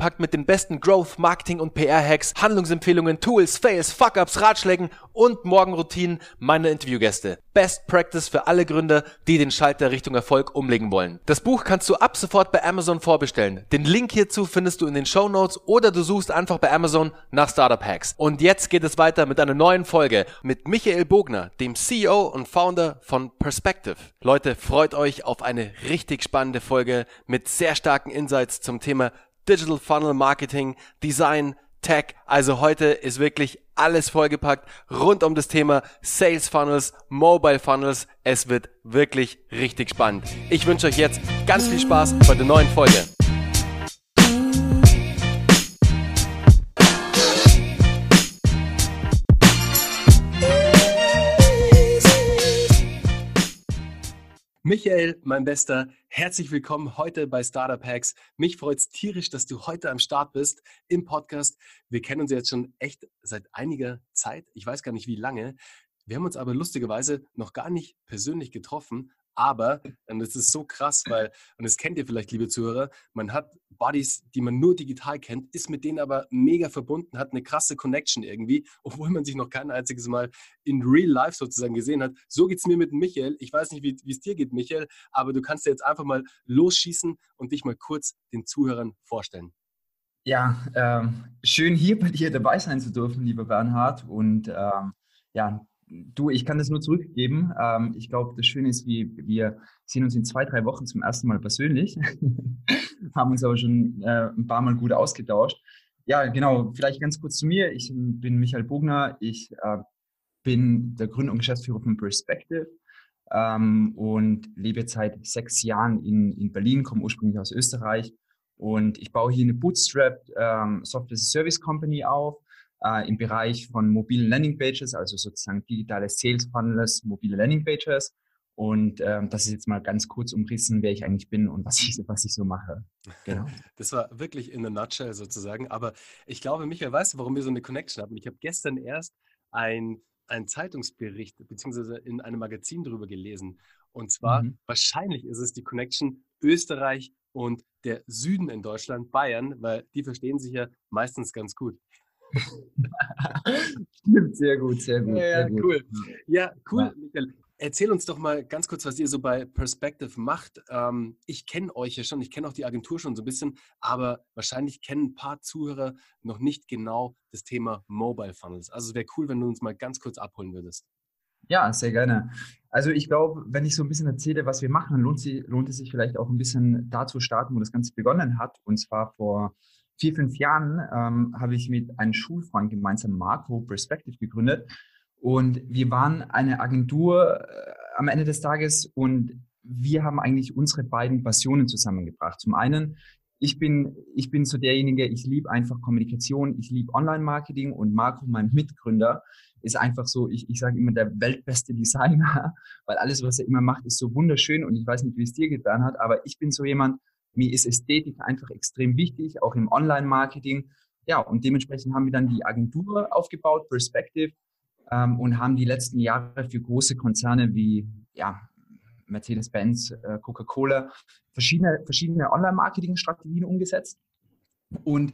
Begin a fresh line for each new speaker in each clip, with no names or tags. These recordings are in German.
vollgepackt mit den besten Growth, Marketing und PR-Hacks, Handlungsempfehlungen, Tools, Fails, Fuck-Ups, Ratschlägen und Morgenroutinen meiner Interviewgäste. Best Practice für alle Gründer, die den Schalter Richtung Erfolg umlegen wollen. Das Buch kannst du ab sofort bei Amazon vorbestellen. Den Link hierzu findest du in den Show Notes oder du suchst einfach bei Amazon nach Startup Hacks. Und jetzt geht es weiter mit einer neuen Folge mit Michael Bogner, dem CEO und Founder von Perspective. Leute, freut euch auf eine richtig spannende Folge mit sehr starken Insights zum Thema Digital Funnel Marketing, Design, Tech. Also heute ist wirklich alles vollgepackt rund um das Thema Sales Funnels, Mobile Funnels. Es wird wirklich richtig spannend. Ich wünsche euch jetzt ganz viel Spaß bei der neuen Folge. Michael, mein Bester, herzlich willkommen heute bei Startup Hacks. Mich freut es tierisch, dass du heute am Start bist im Podcast. Wir kennen uns jetzt schon echt seit einiger Zeit. Ich weiß gar nicht wie lange. Wir haben uns aber lustigerweise noch gar nicht persönlich getroffen, aber, und das ist so krass, weil, und das kennt ihr vielleicht, liebe Zuhörer, man hat Buddies, die man nur digital kennt, ist mit denen aber mega verbunden, hat eine krasse Connection irgendwie, obwohl man sich noch kein einziges Mal in real life sozusagen gesehen hat. So geht es mir mit Michael. Ich weiß nicht, wie es dir geht, Michael, aber du kannst jetzt einfach mal losschießen und dich mal kurz den Zuhörern vorstellen.
Ja, ähm, schön hier bei dir dabei sein zu dürfen, lieber Bernhard. Und ähm, ja, du, ich kann das nur zurückgeben. Ähm, ich glaube, das Schöne ist, wie, wir sehen uns in zwei, drei Wochen zum ersten Mal persönlich, haben uns aber schon äh, ein paar Mal gut ausgetauscht. Ja, genau, vielleicht ganz kurz zu mir. Ich bin Michael Bogner. Ich äh, bin der Gründer und Geschäftsführer von Perspective ähm, und lebe seit sechs Jahren in, in Berlin, komme ursprünglich aus Österreich. Und ich baue hier eine Bootstrap ähm, Software Service Company auf äh, im Bereich von mobilen Landingpages, also sozusagen digitale Sales Funnels, mobile Landingpages. Und ähm, das ist jetzt mal ganz kurz umrissen, wer ich eigentlich bin und was ich, was ich so mache.
Genau. Das war wirklich in a nutshell sozusagen. Aber ich glaube, Michael, weißt du, warum wir so eine Connection haben? Ich habe gestern erst ein, einen Zeitungsbericht beziehungsweise in einem Magazin darüber gelesen. Und zwar, mhm. wahrscheinlich ist es die Connection Österreich und der Süden in Deutschland, Bayern, weil die verstehen sich ja meistens ganz gut.
Stimmt, sehr gut, sehr gut.
Ja,
sehr gut.
cool. Ja, cool, ja. Michael. Erzähl uns doch mal ganz kurz, was ihr so bei Perspective macht. Ähm, ich kenne euch ja schon, ich kenne auch die Agentur schon so ein bisschen, aber wahrscheinlich kennen ein paar Zuhörer noch nicht genau das Thema Mobile Funnels. Also es wäre cool, wenn du uns mal ganz kurz abholen würdest.
Ja, sehr gerne. Also ich glaube, wenn ich so ein bisschen erzähle, was wir machen, lohnt, sie, lohnt es sich vielleicht auch ein bisschen da zu starten, wo das Ganze begonnen hat. Und zwar vor vier, fünf Jahren ähm, habe ich mit einem Schulfreund gemeinsam Marco Perspective gegründet. Und wir waren eine Agentur äh, am Ende des Tages und wir haben eigentlich unsere beiden Passionen zusammengebracht. Zum einen, ich bin, ich bin so derjenige, ich liebe einfach Kommunikation, ich liebe Online-Marketing und Marco, mein Mitgründer, ist einfach so, ich, ich sage immer der weltbeste Designer, weil alles, was er immer macht, ist so wunderschön und ich weiß nicht, wie es dir getan hat, aber ich bin so jemand, mir ist Ästhetik einfach extrem wichtig, auch im Online-Marketing. Ja, und dementsprechend haben wir dann die Agentur aufgebaut, Perspective, ähm, und haben die letzten Jahre für große Konzerne wie ja, Mercedes-Benz, äh, Coca-Cola verschiedene, verschiedene Online-Marketing-Strategien umgesetzt. Und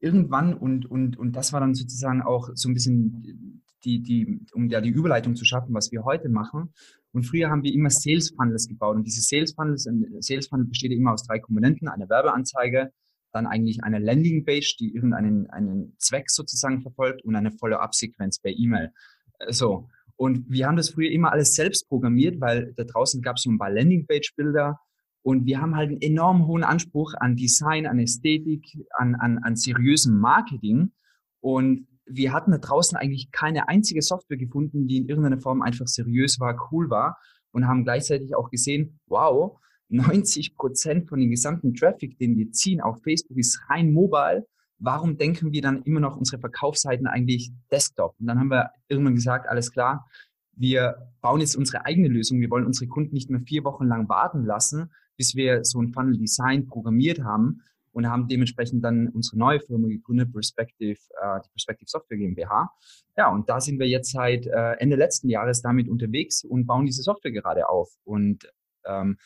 irgendwann, und, und, und das war dann sozusagen auch so ein bisschen die, die, um ja die Überleitung zu schaffen, was wir heute machen. Und früher haben wir immer Sales Funnels gebaut. Und diese Sales Funnels, ein Sales Funnel besteht immer aus drei Komponenten. Eine Werbeanzeige, dann eigentlich eine Landingpage, die irgendeinen einen Zweck sozusagen verfolgt und eine Follow-up-Sequenz per E-Mail. Äh, so. Und wir haben das früher immer alles selbst programmiert, weil da draußen gab es so ein paar Landingpage-Bilder. Und wir haben halt einen enorm hohen Anspruch an Design, an Ästhetik, an, an, an seriösem Marketing. Und wir hatten da draußen eigentlich keine einzige Software gefunden, die in irgendeiner Form einfach seriös war, cool war und haben gleichzeitig auch gesehen, wow, 90 Prozent von dem gesamten Traffic, den wir ziehen auf Facebook, ist rein mobile. Warum denken wir dann immer noch unsere Verkaufsseiten eigentlich Desktop? Und dann haben wir irgendwann gesagt, alles klar, wir bauen jetzt unsere eigene Lösung. Wir wollen unsere Kunden nicht mehr vier Wochen lang warten lassen, bis wir so ein Funnel Design programmiert haben und haben dementsprechend dann unsere neue Firma gegründet, Perspective, äh, die Perspective Software GmbH. Ja, und da sind wir jetzt seit äh, Ende letzten Jahres damit unterwegs und bauen diese Software gerade auf. Und ähm,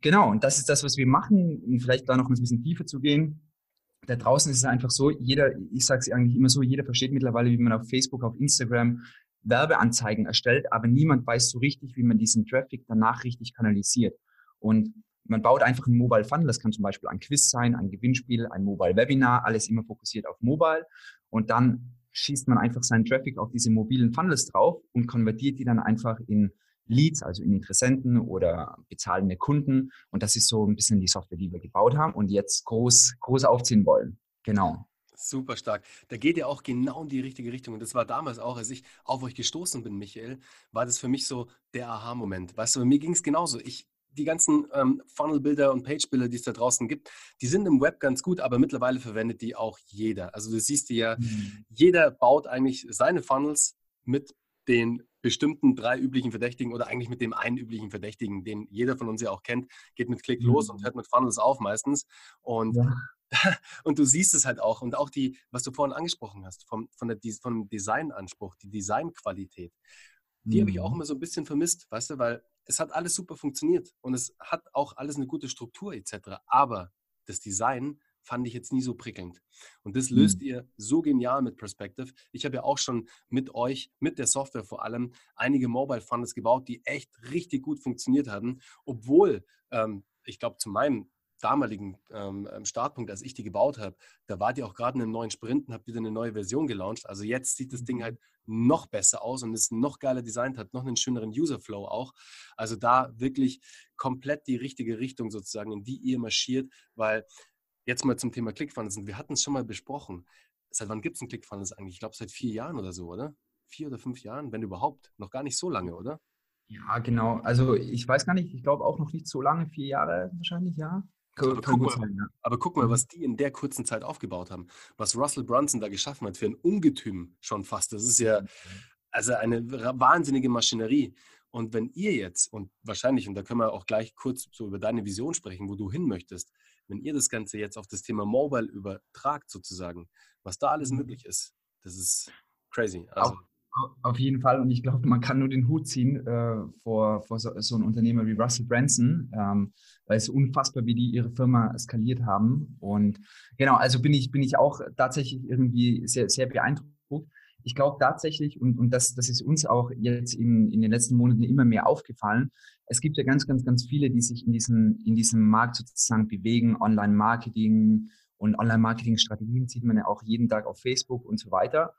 genau, und das ist das, was wir machen. Und vielleicht da noch ein bisschen tiefer zu gehen. Da draußen ist es einfach so, jeder, ich sage es eigentlich immer so, jeder versteht mittlerweile, wie man auf Facebook, auf Instagram Werbeanzeigen erstellt, aber niemand weiß so richtig, wie man diesen Traffic danach richtig kanalisiert. Und man baut einfach einen Mobile Funnel. Das kann zum Beispiel ein Quiz sein, ein Gewinnspiel, ein Mobile Webinar, alles immer fokussiert auf Mobile. Und dann schießt man einfach seinen Traffic auf diese mobilen Funnels drauf und konvertiert die dann einfach in Leads, also in Interessenten oder bezahlende Kunden. Und das ist so ein bisschen die Software, die wir gebaut haben und jetzt groß, groß aufziehen wollen. Genau.
Super stark. Da geht ihr auch genau in die richtige Richtung. Und das war damals auch, als ich auf euch gestoßen bin, Michael, war das für mich so der Aha-Moment. Weißt du, mir ging es genauso. Ich, die ganzen ähm, Funnel-Bilder und Page-Bilder, die es da draußen gibt, die sind im Web ganz gut, aber mittlerweile verwendet die auch jeder. Also du siehst ja, mhm. jeder baut eigentlich seine Funnels mit den bestimmten drei üblichen Verdächtigen oder eigentlich mit dem einen üblichen Verdächtigen, den jeder von uns ja auch kennt, geht mit Klick los mhm. und hört mit Funnels auf meistens. Und, ja. und du siehst es halt auch. Und auch die, was du vorhin angesprochen hast, vom, von der, vom Designanspruch, die Designqualität, die mhm. habe ich auch mhm. immer so ein bisschen vermisst, weißt du, weil es hat alles super funktioniert und es hat auch alles eine gute Struktur etc. Aber das Design fand ich jetzt nie so prickelnd. Und das löst mhm. ihr so genial mit Perspective. Ich habe ja auch schon mit euch, mit der Software vor allem, einige Mobile Funnels gebaut, die echt richtig gut funktioniert haben, obwohl ähm, ich glaube, zu meinem damaligen ähm, ähm, Startpunkt, als ich die gebaut habe, da war die auch gerade in einem neuen Sprint und habt wieder eine neue Version gelauncht. Also jetzt sieht das Ding mhm. halt noch besser aus und ist noch geiler designt, hat noch einen schöneren User-Flow auch. Also da wirklich komplett die richtige Richtung sozusagen, in die ihr marschiert, weil jetzt mal zum Thema ClickFunnels, wir hatten es schon mal besprochen. Seit wann gibt es einen ClickFunnels eigentlich? Ich glaube seit vier Jahren oder so, oder? Vier oder fünf Jahren, wenn überhaupt. Noch gar nicht so lange, oder?
Ja, genau. Also ich weiß gar nicht, ich glaube auch noch nicht so lange, vier Jahre wahrscheinlich, ja.
Aber guck, mal, sein, ja. aber guck, mal, mhm. was die in der kurzen Zeit aufgebaut haben. Was Russell Brunson da geschaffen hat für ein Ungetüm schon fast. Das ist ja mhm. also eine wahnsinnige Maschinerie. Und wenn ihr jetzt, und wahrscheinlich, und da können wir auch gleich kurz so über deine Vision sprechen, wo du hin möchtest, wenn ihr das Ganze jetzt auf das Thema Mobile übertragt sozusagen, was da alles mhm. möglich ist, das ist crazy.
Also, auch, auf jeden Fall. Und ich glaube, man kann nur den Hut ziehen äh, vor, vor so, so einem Unternehmer wie Russell Branson, ähm, weil es unfassbar, wie die ihre Firma skaliert haben. Und genau, also bin ich, bin ich auch tatsächlich irgendwie sehr, sehr beeindruckt. Ich glaube tatsächlich, und, und das, das ist uns auch jetzt in, in den letzten Monaten immer mehr aufgefallen, es gibt ja ganz, ganz, ganz viele, die sich in, diesen, in diesem Markt sozusagen bewegen, Online-Marketing und Online-Marketing-Strategien sieht man ja auch jeden Tag auf Facebook und so weiter.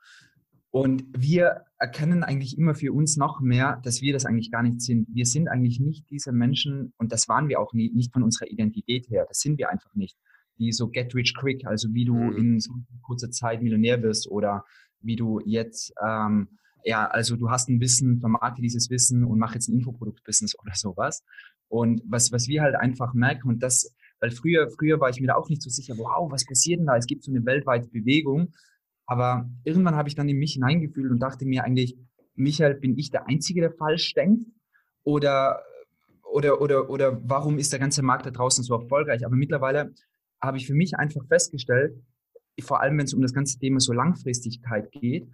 Und wir erkennen eigentlich immer für uns noch mehr, dass wir das eigentlich gar nicht sind. Wir sind eigentlich nicht diese Menschen, und das waren wir auch nie, nicht von unserer Identität her. Das sind wir einfach nicht. Die so get rich quick, also wie du mhm. in so kurzer Zeit Millionär wirst oder wie du jetzt, ähm, ja, also du hast ein Wissen, vermarkte dieses Wissen und mach jetzt ein Infoprodukt-Business oder sowas. Und was, was wir halt einfach merken, und das, weil früher, früher war ich mir da auch nicht so sicher, wow, was passiert denn da? Es gibt so eine weltweite Bewegung. Aber irgendwann habe ich dann in mich hineingefühlt und dachte mir eigentlich, Michael, bin ich der Einzige, der falsch denkt? Oder, oder, oder, oder warum ist der ganze Markt da draußen so erfolgreich? Aber mittlerweile habe ich für mich einfach festgestellt, vor allem wenn es um das ganze Thema so Langfristigkeit geht,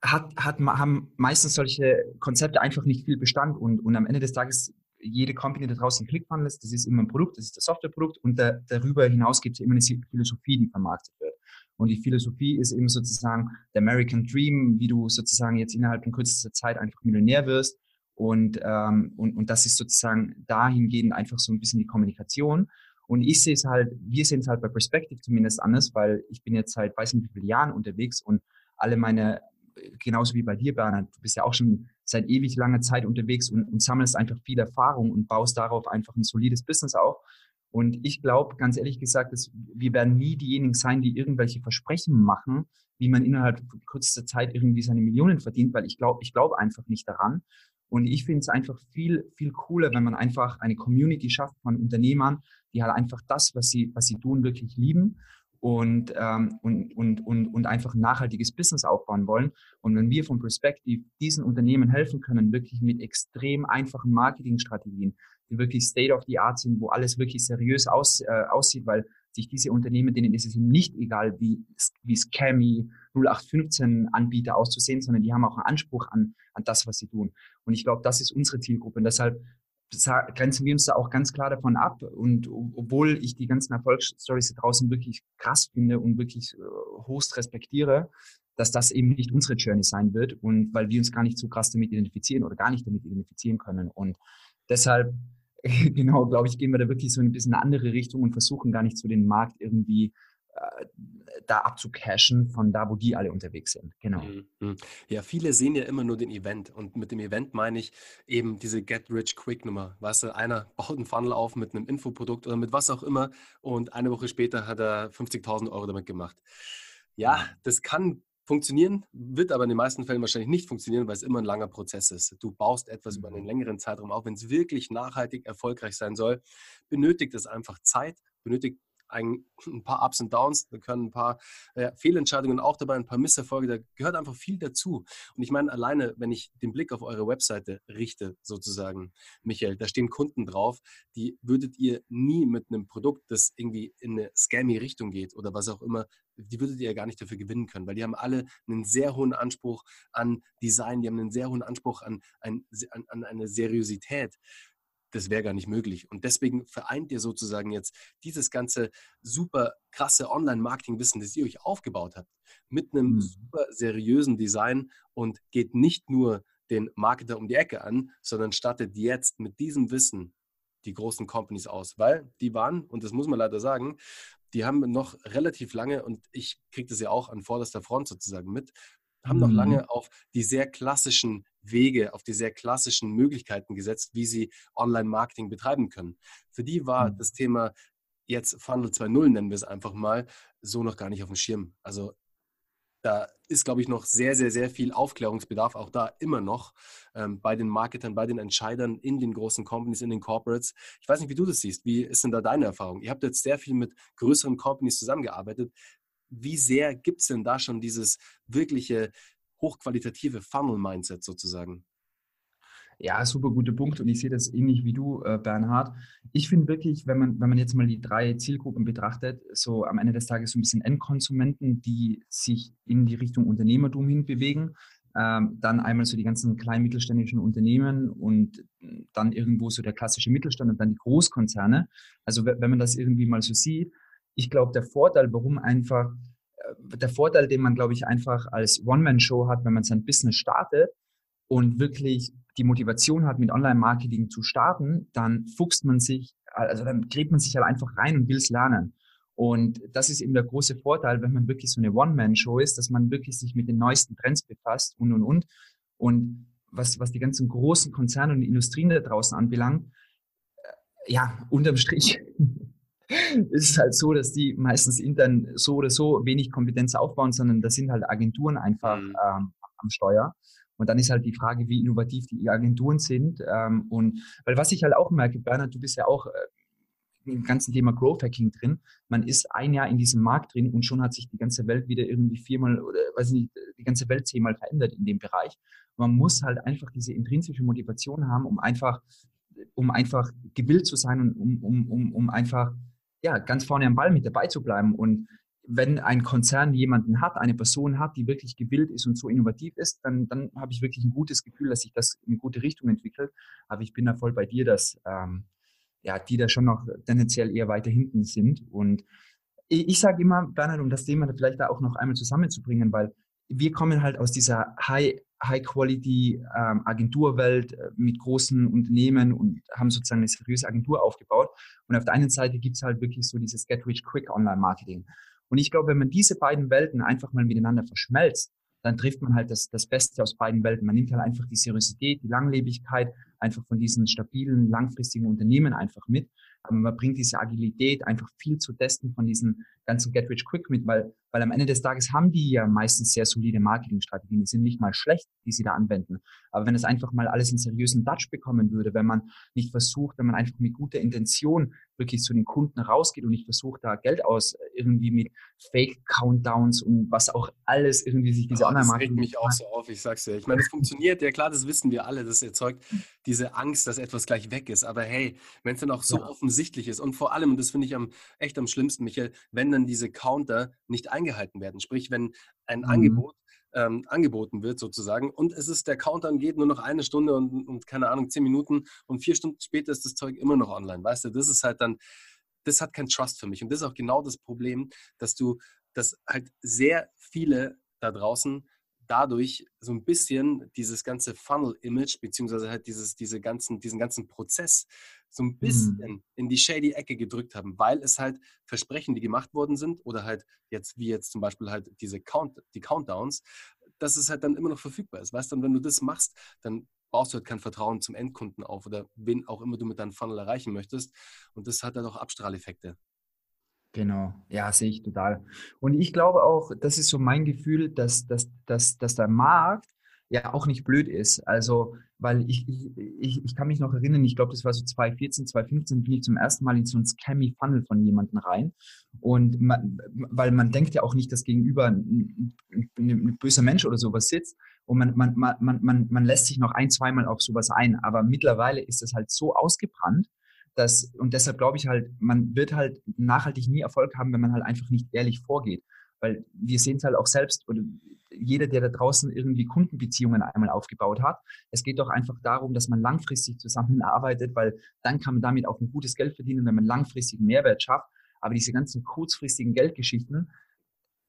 hat, hat, haben meistens solche Konzepte einfach nicht viel Bestand und, und am Ende des Tages jede Company da draußen ClickFunnels, das ist immer ein Produkt, das ist das Softwareprodukt und da, darüber hinaus gibt es immer eine Philosophie, die vermarktet wird. Und die Philosophie ist eben sozusagen der American Dream, wie du sozusagen jetzt innerhalb von kürzester Zeit einfach Millionär wirst. Und, ähm, und, und das ist sozusagen dahingehend einfach so ein bisschen die Kommunikation. Und ich sehe es halt, wir sehen es halt bei Perspective zumindest anders, weil ich bin jetzt seit weiß nicht wie viele Jahren unterwegs und alle meine, genauso wie bei dir, Bernhard, du bist ja auch schon seit ewig langer Zeit unterwegs und, und sammelst einfach viel Erfahrung und baust darauf einfach ein solides Business auf. Und ich glaube, ganz ehrlich gesagt, dass wir werden nie diejenigen sein, die irgendwelche Versprechen machen, wie man innerhalb kürzester Zeit irgendwie seine Millionen verdient, weil ich glaube, ich glaube einfach nicht daran. Und ich finde es einfach viel, viel cooler, wenn man einfach eine Community schafft von Unternehmern, die halt einfach das, was sie, was sie tun, wirklich lieben und, ähm, und, und, und, und einfach ein nachhaltiges Business aufbauen wollen. Und wenn wir von Perspective diesen Unternehmen helfen können, wirklich mit extrem einfachen Marketingstrategien, die wirklich State of the Art sind, wo alles wirklich seriös aus, äh, aussieht, weil sich diese Unternehmen, denen ist es nicht egal, wie, wie Scammy 0815 Anbieter auszusehen, sondern die haben auch einen Anspruch an, an das, was sie tun. Und ich glaube, das ist unsere Zielgruppe. Und deshalb grenzen wir uns da auch ganz klar davon ab. Und obwohl ich die ganzen Erfolgsstories da draußen wirklich krass finde und wirklich äh, hochst respektiere, dass das eben nicht unsere Journey sein wird und weil wir uns gar nicht so krass damit identifizieren oder gar nicht damit identifizieren können. Und deshalb genau, glaube ich, gehen wir da wirklich so ein bisschen eine andere Richtung und versuchen gar nicht so den Markt irgendwie da abzucashen von da, wo die alle unterwegs sind. Genau. Mhm,
mhm. Ja, viele sehen ja immer nur den Event und mit dem Event meine ich eben diese Get Rich Quick Nummer. Weißt du, einer baut einen Funnel auf mit einem Infoprodukt oder mit was auch immer und eine Woche später hat er 50.000 Euro damit gemacht. Ja, mhm. das kann funktionieren, wird aber in den meisten Fällen wahrscheinlich nicht funktionieren, weil es immer ein langer Prozess ist. Du baust etwas über einen längeren Zeitraum auf. Wenn es wirklich nachhaltig erfolgreich sein soll, benötigt es einfach Zeit, benötigt ein, ein, paar Ups und Downs, da können ein paar äh, Fehlentscheidungen auch dabei, ein paar Misserfolge, da gehört einfach viel dazu. Und ich meine, alleine, wenn ich den Blick auf eure Webseite richte, sozusagen, Michael, da stehen Kunden drauf, die würdet ihr nie mit einem Produkt, das irgendwie in eine scammy Richtung geht oder was auch immer, die würdet ihr ja gar nicht dafür gewinnen können, weil die haben alle einen sehr hohen Anspruch an Design, die haben einen sehr hohen Anspruch an, an, an eine Seriosität das wäre gar nicht möglich. Und deswegen vereint ihr sozusagen jetzt dieses ganze super krasse Online-Marketing-Wissen, das ihr euch aufgebaut habt, mit einem mhm. super seriösen Design und geht nicht nur den Marketer um die Ecke an, sondern startet jetzt mit diesem Wissen die großen Companies aus, weil die waren, und das muss man leider sagen, die haben noch relativ lange, und ich kriege das ja auch an vorderster Front sozusagen mit, haben noch mhm. lange auf die sehr klassischen Wege, auf die sehr klassischen Möglichkeiten gesetzt, wie sie Online-Marketing betreiben können. Für die war mhm. das Thema jetzt Funnel 2.0, nennen wir es einfach mal, so noch gar nicht auf dem Schirm. Also da ist, glaube ich, noch sehr, sehr, sehr viel Aufklärungsbedarf, auch da immer noch ähm, bei den Marketern, bei den Entscheidern in den großen Companies, in den Corporates. Ich weiß nicht, wie du das siehst. Wie ist denn da deine Erfahrung? Ihr habt jetzt sehr viel mit größeren Companies zusammengearbeitet wie sehr gibt es denn da schon dieses wirkliche hochqualitative Funnel-Mindset sozusagen?
Ja, super guter Punkt und ich sehe das ähnlich wie du, äh, Bernhard. Ich finde wirklich, wenn man, wenn man jetzt mal die drei Zielgruppen betrachtet, so am Ende des Tages so ein bisschen Endkonsumenten, die sich in die Richtung Unternehmertum hinbewegen, ähm, dann einmal so die ganzen kleinen mittelständischen Unternehmen und dann irgendwo so der klassische Mittelstand und dann die Großkonzerne. Also wenn man das irgendwie mal so sieht, ich glaube, der Vorteil, warum einfach, äh, der Vorteil, den man, glaube ich, einfach als One-Man-Show hat, wenn man sein Business startet und wirklich die Motivation hat, mit Online-Marketing zu starten, dann fuchst man sich, also dann gräbt man sich halt einfach rein und will es lernen. Und das ist eben der große Vorteil, wenn man wirklich so eine One-Man-Show ist, dass man wirklich sich mit den neuesten Trends befasst und, und, und. Und was, was die ganzen großen Konzerne und Industrien da draußen anbelangt, äh, ja, unterm Strich ist es halt so, dass die meistens intern so oder so wenig Kompetenz aufbauen, sondern da sind halt Agenturen einfach mhm. ähm, am Steuer. Und dann ist halt die Frage, wie innovativ die Agenturen sind. Ähm, und weil was ich halt auch merke, Bernhard, du bist ja auch äh, im ganzen Thema Growth Hacking drin. Man ist ein Jahr in diesem Markt drin und schon hat sich die ganze Welt wieder irgendwie viermal oder weiß nicht, die ganze Welt zehnmal verändert in dem Bereich. Man muss halt einfach diese intrinsische Motivation haben, um einfach, um einfach gewillt zu sein und um, um, um, um einfach ja, ganz vorne am Ball mit dabei zu bleiben. Und wenn ein Konzern jemanden hat, eine Person hat, die wirklich gewillt ist und so innovativ ist, dann, dann habe ich wirklich ein gutes Gefühl, dass sich das in eine gute Richtung entwickelt. Aber ich bin da voll bei dir, dass ähm, ja, die da schon noch tendenziell eher weiter hinten sind. Und ich, ich sage immer, Bernhard, um das Thema vielleicht da auch noch einmal zusammenzubringen, weil wir kommen halt aus dieser High, High-Quality-Agenturwelt ähm, äh, mit großen Unternehmen und haben sozusagen eine seriöse Agentur aufgebaut. Und auf der einen Seite gibt es halt wirklich so dieses Get-Rich-Quick Online-Marketing. Und ich glaube, wenn man diese beiden Welten einfach mal miteinander verschmelzt, dann trifft man halt das, das Beste aus beiden Welten. Man nimmt halt einfach die Seriosität, die Langlebigkeit einfach von diesen stabilen, langfristigen Unternehmen einfach mit. Aber man bringt diese Agilität, einfach viel zu testen von diesen ganzen Get Rich Quick mit, weil, weil am Ende des Tages haben die ja meistens sehr solide Marketingstrategien. Die sind nicht mal schlecht, die sie da anwenden. Aber wenn es einfach mal alles in seriösen Dutch bekommen würde, wenn man nicht versucht, wenn man einfach mit guter Intention wirklich zu den Kunden rausgeht und nicht versucht, da Geld aus irgendwie mit Fake-Countdowns und was auch alles irgendwie sich diese
oh, anderen Das regt mich auch so auf, ich sag's dir. Ich meine, es funktioniert, ja klar, das wissen wir alle, das erzeugt diese Angst, dass etwas gleich weg ist. Aber hey, wenn es dann auch so ja. offensichtlich ist und vor allem, und das finde ich am, echt am schlimmsten, Michael, wenn dann diese Counter nicht eingehalten werden. Sprich, wenn ein mhm. Angebot ähm, angeboten wird sozusagen und es ist der Countdown geht nur noch eine Stunde und, und keine Ahnung zehn Minuten und vier Stunden später ist das Zeug immer noch online, weißt du? Das ist halt dann, das hat kein Trust für mich und das ist auch genau das Problem, dass du, dass halt sehr viele da draußen dadurch so ein bisschen dieses ganze Funnel-Image, beziehungsweise halt dieses, diese ganzen, diesen ganzen Prozess so ein bisschen mhm. in die shady Ecke gedrückt haben, weil es halt Versprechen, die gemacht worden sind, oder halt jetzt, wie jetzt zum Beispiel halt diese Count, die Countdowns, dass es halt dann immer noch verfügbar ist. Weißt du, und wenn du das machst, dann baust du halt kein Vertrauen zum Endkunden auf oder wen auch immer du mit deinem Funnel erreichen möchtest. Und das hat dann auch Abstrahleffekte.
Genau, ja, sehe ich total. Und ich glaube auch, das ist so mein Gefühl, dass, dass, dass, dass der Markt ja auch nicht blöd ist. Also, weil ich, ich, ich kann mich noch erinnern, ich glaube, das war so 2014, 2015, bin ich zum ersten Mal in so ein Scammy Funnel von jemandem rein. Und man, weil man denkt ja auch nicht, dass gegenüber ein, ein, ein böser Mensch oder sowas sitzt. Und man, man, man, man, man lässt sich noch ein, zweimal auf sowas ein. Aber mittlerweile ist das halt so ausgebrannt, dass, und deshalb glaube ich halt, man wird halt nachhaltig nie Erfolg haben, wenn man halt einfach nicht ehrlich vorgeht. Weil wir sehen es halt auch selbst, oder jeder, der da draußen irgendwie Kundenbeziehungen einmal aufgebaut hat. Es geht doch einfach darum, dass man langfristig zusammenarbeitet, weil dann kann man damit auch ein gutes Geld verdienen, wenn man langfristigen Mehrwert schafft. Aber diese ganzen kurzfristigen Geldgeschichten,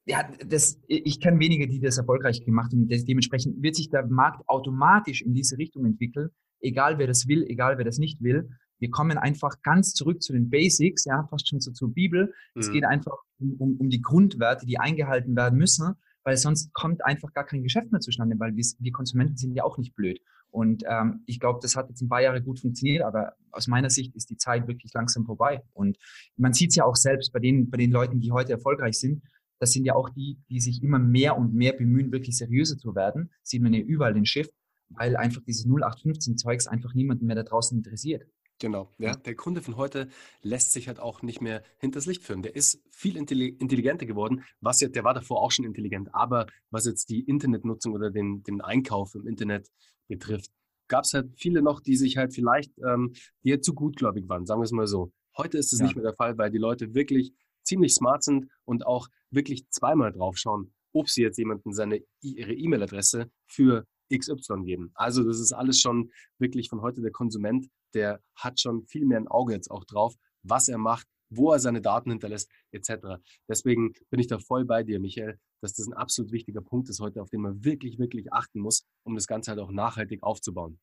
ja, das, ich kenne wenige, die das erfolgreich gemacht haben. Dementsprechend wird sich der Markt automatisch in diese Richtung entwickeln, egal wer das will, egal wer das nicht will. Wir kommen einfach ganz zurück zu den Basics, ja, fast schon so zur Bibel. Mhm. Es geht einfach um, um, um die Grundwerte, die eingehalten werden müssen, weil sonst kommt einfach gar kein Geschäft mehr zustande, weil wir, wir Konsumenten sind ja auch nicht blöd. Und ähm, ich glaube, das hat jetzt ein paar Jahre gut funktioniert, aber aus meiner Sicht ist die Zeit wirklich langsam vorbei. Und man sieht es ja auch selbst bei den, bei den Leuten, die heute erfolgreich sind. Das sind ja auch die, die sich immer mehr und mehr bemühen, wirklich seriöser zu werden. Sieht man ja überall den Shift, weil einfach dieses 0815-Zeugs einfach niemanden mehr da draußen interessiert.
Genau, ja. Der Kunde von heute lässt sich halt auch nicht mehr hinters Licht führen. Der ist viel intelligenter geworden, was jetzt, der war davor auch schon intelligent, aber was jetzt die Internetnutzung oder den, den Einkauf im Internet betrifft, gab es halt viele noch, die sich halt vielleicht, ähm, die halt zu gutgläubig waren, sagen wir es mal so. Heute ist es ja. nicht mehr der Fall, weil die Leute wirklich ziemlich smart sind und auch wirklich zweimal drauf schauen, ob sie jetzt jemanden seine ihre E-Mail-Adresse für XY geben. Also das ist alles schon wirklich von heute der Konsument, der hat schon viel mehr ein Auge jetzt auch drauf, was er macht, wo er seine Daten hinterlässt, etc. Deswegen bin ich da voll bei dir, Michael, dass das ein absolut wichtiger Punkt ist heute, auf den man wirklich, wirklich achten muss, um das Ganze halt auch nachhaltig aufzubauen.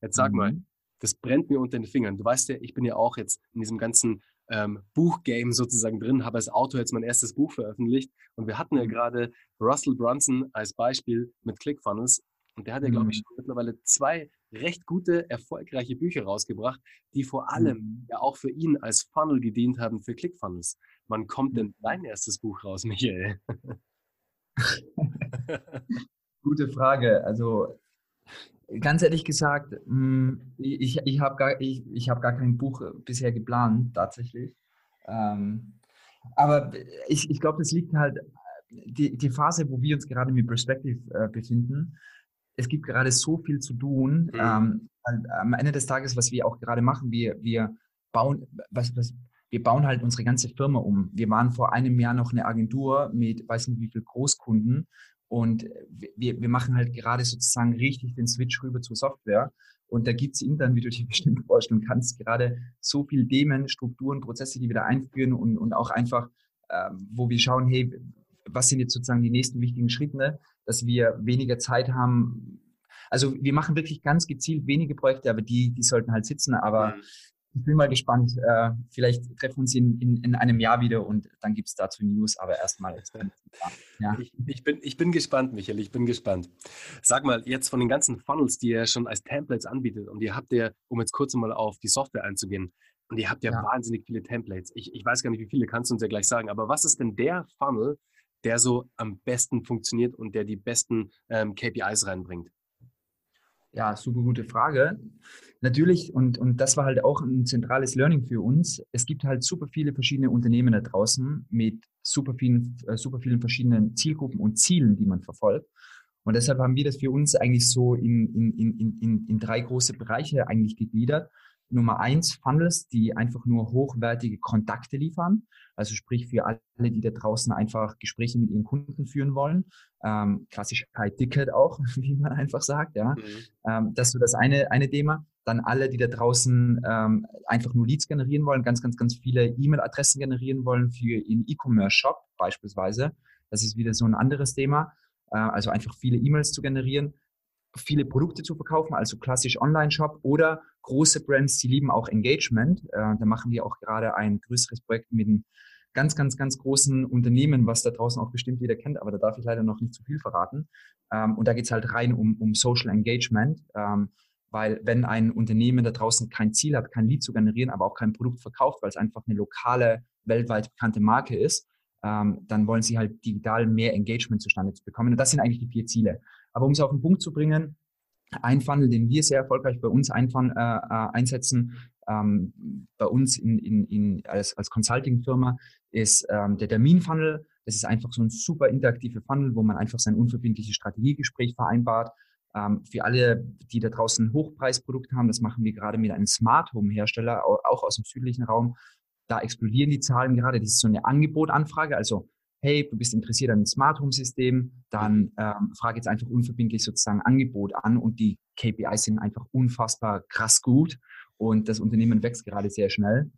Jetzt sag mhm. mal, das brennt mir unter den Fingern. Du weißt ja, ich bin ja auch jetzt in diesem ganzen ähm, Buchgame sozusagen drin, habe als Autor jetzt mein erstes Buch veröffentlicht und wir hatten ja mhm. gerade Russell Brunson als Beispiel mit ClickFunnels und der hat ja, glaube ich, mhm. schon mittlerweile zwei recht gute, erfolgreiche Bücher rausgebracht, die vor allem mhm. ja auch für ihn als Funnel gedient haben für ClickFunnels. Wann kommt denn dein erstes Buch raus, Michael?
Gute Frage. Also ganz ehrlich gesagt, hm, ich, ich habe gar, ich, ich hab gar kein Buch bisher geplant, tatsächlich. Ähm, aber ich, ich glaube, das liegt halt, die, die Phase, wo wir uns gerade mit Perspective äh, befinden, es gibt gerade so viel zu tun. Mhm. Ähm, am Ende des Tages, was wir auch gerade machen, wir, wir bauen, was, was, wir bauen halt unsere ganze Firma um. Wir waren vor einem Jahr noch eine Agentur mit, weiß nicht wie viel Großkunden und wir, wir machen halt gerade sozusagen richtig den Switch rüber zur Software. Und da gibt es intern, wie du dir bestimmt vorstellen kannst, gerade so viel Themen, Strukturen, Prozesse, die wir da einführen und, und auch einfach, äh, wo wir schauen, hey, was sind jetzt sozusagen die nächsten wichtigen Schritte, dass wir weniger Zeit haben. Also wir machen wirklich ganz gezielt wenige Projekte, aber die, die sollten halt sitzen. Aber mhm. ich bin mal gespannt. Äh, vielleicht treffen wir uns in, in, in einem Jahr wieder und dann gibt es dazu News, aber erstmal.
Ja. Ich, ich, bin, ich bin gespannt, Michael, ich bin gespannt. Sag mal, jetzt von den ganzen Funnels, die ihr schon als Templates anbietet und ihr habt ja, um jetzt kurz mal auf die Software einzugehen, Und ihr habt ja, ja, wahnsinnig viele Templates. Ich, ich weiß gar nicht, wie viele kannst du uns ja gleich sagen, aber was ist denn der Funnel, der so am besten funktioniert und der die besten ähm, KPIs reinbringt?
Ja, super gute Frage. Natürlich, und, und das war halt auch ein zentrales Learning für uns. Es gibt halt super viele verschiedene Unternehmen da draußen mit super vielen, äh, super vielen verschiedenen Zielgruppen und Zielen, die man verfolgt. Und deshalb haben wir das für uns eigentlich so in, in, in, in, in drei große Bereiche eigentlich gegliedert. Nummer eins Funnels, die einfach nur hochwertige Kontakte liefern. Also sprich für alle, die da draußen einfach Gespräche mit ihren Kunden führen wollen. Ähm, klassisch High Ticket auch, wie man einfach sagt, ja. Mhm. Ähm, das ist so das eine, eine Thema. Dann alle, die da draußen ähm, einfach nur Leads generieren wollen, ganz, ganz, ganz viele E-Mail-Adressen generieren wollen für ihren E-Commerce-Shop beispielsweise. Das ist wieder so ein anderes Thema. Äh, also einfach viele E-Mails zu generieren viele Produkte zu verkaufen, also klassisch Online-Shop oder große Brands, die lieben auch Engagement. Äh, da machen wir auch gerade ein größeres Projekt mit einem ganz, ganz, ganz großen Unternehmen, was da draußen auch bestimmt jeder kennt, aber da darf ich leider noch nicht zu viel verraten. Ähm, und da geht es halt rein um, um Social Engagement, ähm, weil wenn ein Unternehmen da draußen kein Ziel hat, kein Lead zu generieren, aber auch kein Produkt verkauft, weil es einfach eine lokale, weltweit bekannte Marke ist, ähm, dann wollen sie halt digital mehr Engagement zustande zu bekommen. Und das sind eigentlich die vier Ziele. Aber um es auf den Punkt zu bringen, ein Funnel, den wir sehr erfolgreich bei uns einfahren, äh, äh, einsetzen, ähm, bei uns in, in, in, als, als Consulting-Firma, ist ähm, der Termin-Funnel. Das ist einfach so ein super interaktiver Funnel, wo man einfach sein unverbindliches Strategiegespräch vereinbart. Ähm, für alle, die da draußen ein Hochpreisprodukt haben, das machen wir gerade mit einem Smart Home Hersteller, auch aus dem südlichen Raum. Da explodieren die Zahlen gerade. Das ist so eine Angebotanfrage. Also hey, du bist interessiert an einem Smart Home System, dann ähm, frage jetzt einfach unverbindlich sozusagen Angebot an und die KPIs sind einfach unfassbar krass gut und das Unternehmen wächst gerade sehr schnell.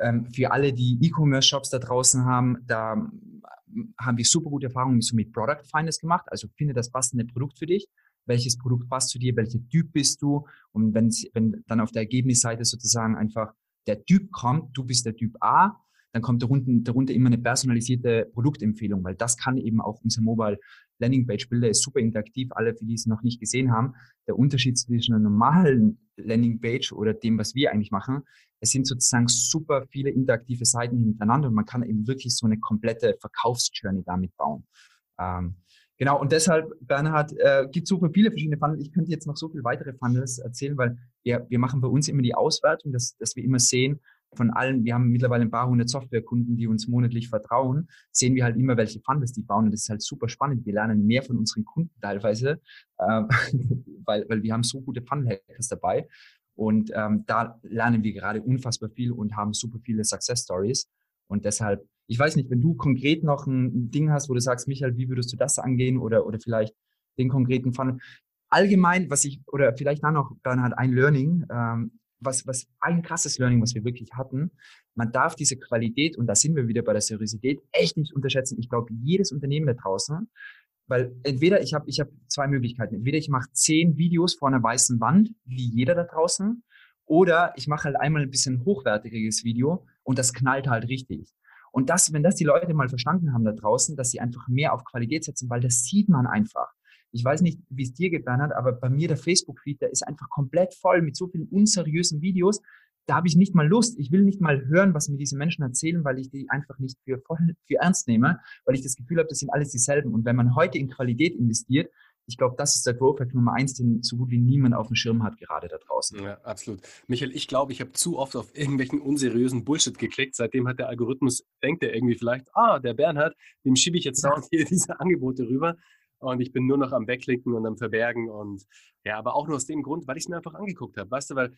Ähm, für alle, die E-Commerce-Shops da draußen haben, da ähm, haben wir super gute Erfahrungen so mit Product Finders gemacht. Also finde das passende Produkt für dich. Welches Produkt passt zu dir? Welcher Typ bist du? Und wenn dann auf der Ergebnisseite sozusagen einfach der Typ kommt, du bist der Typ A, dann kommt darunter, darunter immer eine personalisierte Produktempfehlung, weil das kann eben auch unser Mobile Landing Page Builder ist super interaktiv. Alle, die es noch nicht gesehen haben, der Unterschied zwischen einer normalen Landing Page oder dem, was wir eigentlich machen, es sind sozusagen super viele interaktive Seiten hintereinander und man kann eben wirklich so eine komplette Verkaufsjourney damit bauen. Ähm, genau, und deshalb, Bernhard, äh, gibt super viele verschiedene Funnels. Ich könnte jetzt noch so viele weitere Funnels erzählen, weil wir, wir machen bei uns immer die Auswertung, dass, dass wir immer sehen, von allen, wir haben mittlerweile ein paar hundert Softwarekunden, die uns monatlich vertrauen, sehen wir halt immer, welche Funnels die bauen. Und das ist halt super spannend. Wir lernen mehr von unseren Kunden teilweise, äh, weil, weil wir haben so gute Funnel-Hackers dabei. Und ähm, da lernen wir gerade unfassbar viel und haben super viele Success Stories. Und deshalb, ich weiß nicht, wenn du konkret noch ein Ding hast, wo du sagst, Michael, wie würdest du das angehen oder, oder vielleicht den konkreten Funnel? Allgemein, was ich, oder vielleicht dann noch, Bernhard, ein Learning, ähm, was, was ein krasses Learning, was wir wirklich hatten. Man darf diese Qualität, und da sind wir wieder bei der Seriosität, echt nicht unterschätzen. Ich glaube, jedes Unternehmen da draußen, weil entweder ich habe ich hab zwei Möglichkeiten. Entweder ich mache zehn Videos vor einer weißen Wand, wie jeder da draußen, oder ich mache halt einmal ein bisschen hochwertiges Video und das knallt halt richtig. Und das, wenn das die Leute mal verstanden haben da draußen, dass sie einfach mehr auf Qualität setzen, weil das sieht man einfach. Ich weiß nicht, wie es dir geht, Bernhard, aber bei mir der Facebook-Feed, der ist einfach komplett voll mit so vielen unseriösen Videos. Da habe ich nicht mal Lust. Ich will nicht mal hören, was mir diese Menschen erzählen, weil ich die einfach nicht für, voll, für ernst nehme, weil ich das Gefühl habe, das sind alles dieselben. Und wenn man heute in Qualität investiert, ich glaube, das ist der Growth Hack Nummer eins, den so gut wie niemand auf dem Schirm hat, gerade da draußen.
Ja, absolut. Michael, ich glaube, ich habe zu oft auf irgendwelchen unseriösen Bullshit geklickt. Seitdem hat der Algorithmus, denkt er irgendwie vielleicht, ah, der Bernhard, dem schiebe ich jetzt dauernd hier diese Angebote rüber. Und ich bin nur noch am Wegklicken und am Verbergen. Und ja, aber auch nur aus dem Grund, weil ich es mir einfach angeguckt habe. Weißt du, weil